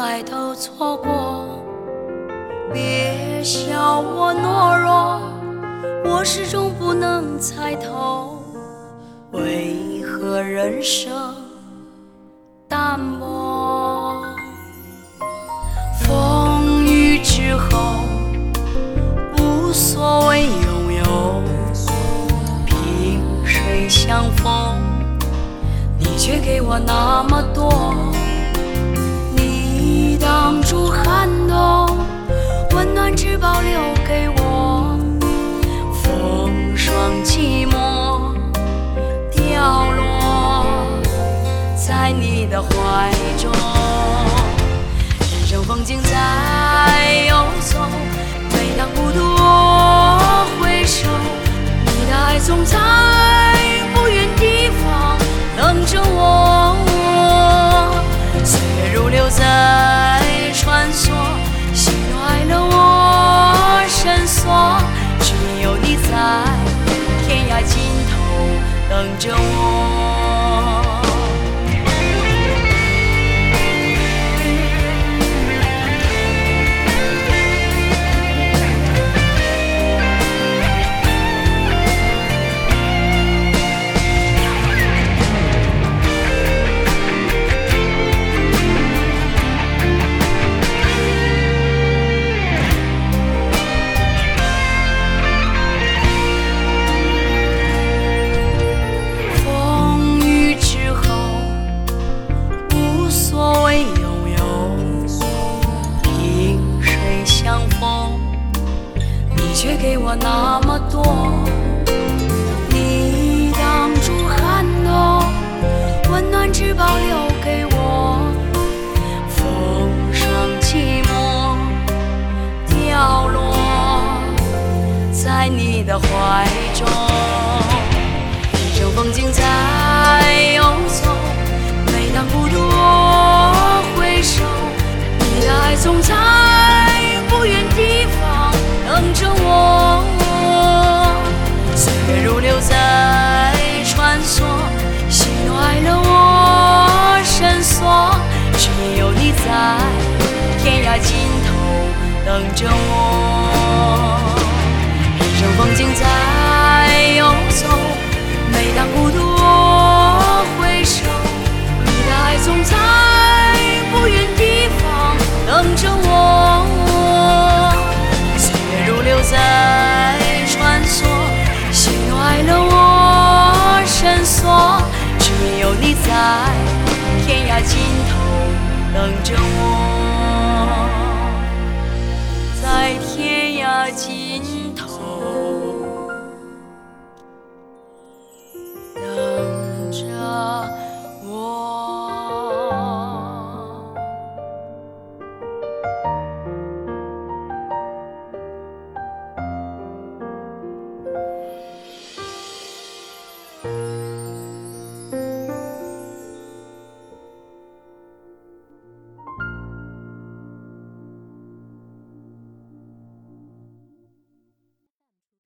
爱都错过。别笑我懦弱我始终不能猜透为何人生淡漠。风雨之后无所谓拥有萍水相逢你却给我那么多。挡住寒冬，温暖只保留给我。风霜寂寞掉落在你的怀中，人生风景在游走，等着我。我那么多。你挡住寒冬，温暖只保留给我。风霜寂寞掉落在你的怀中。着我。人生风景在游走，每当孤独我回首，你的爱总在不远地方等着我。岁月如流在穿梭，喜怒哀乐我深锁，只有你在天涯尽头等着我。在天涯尽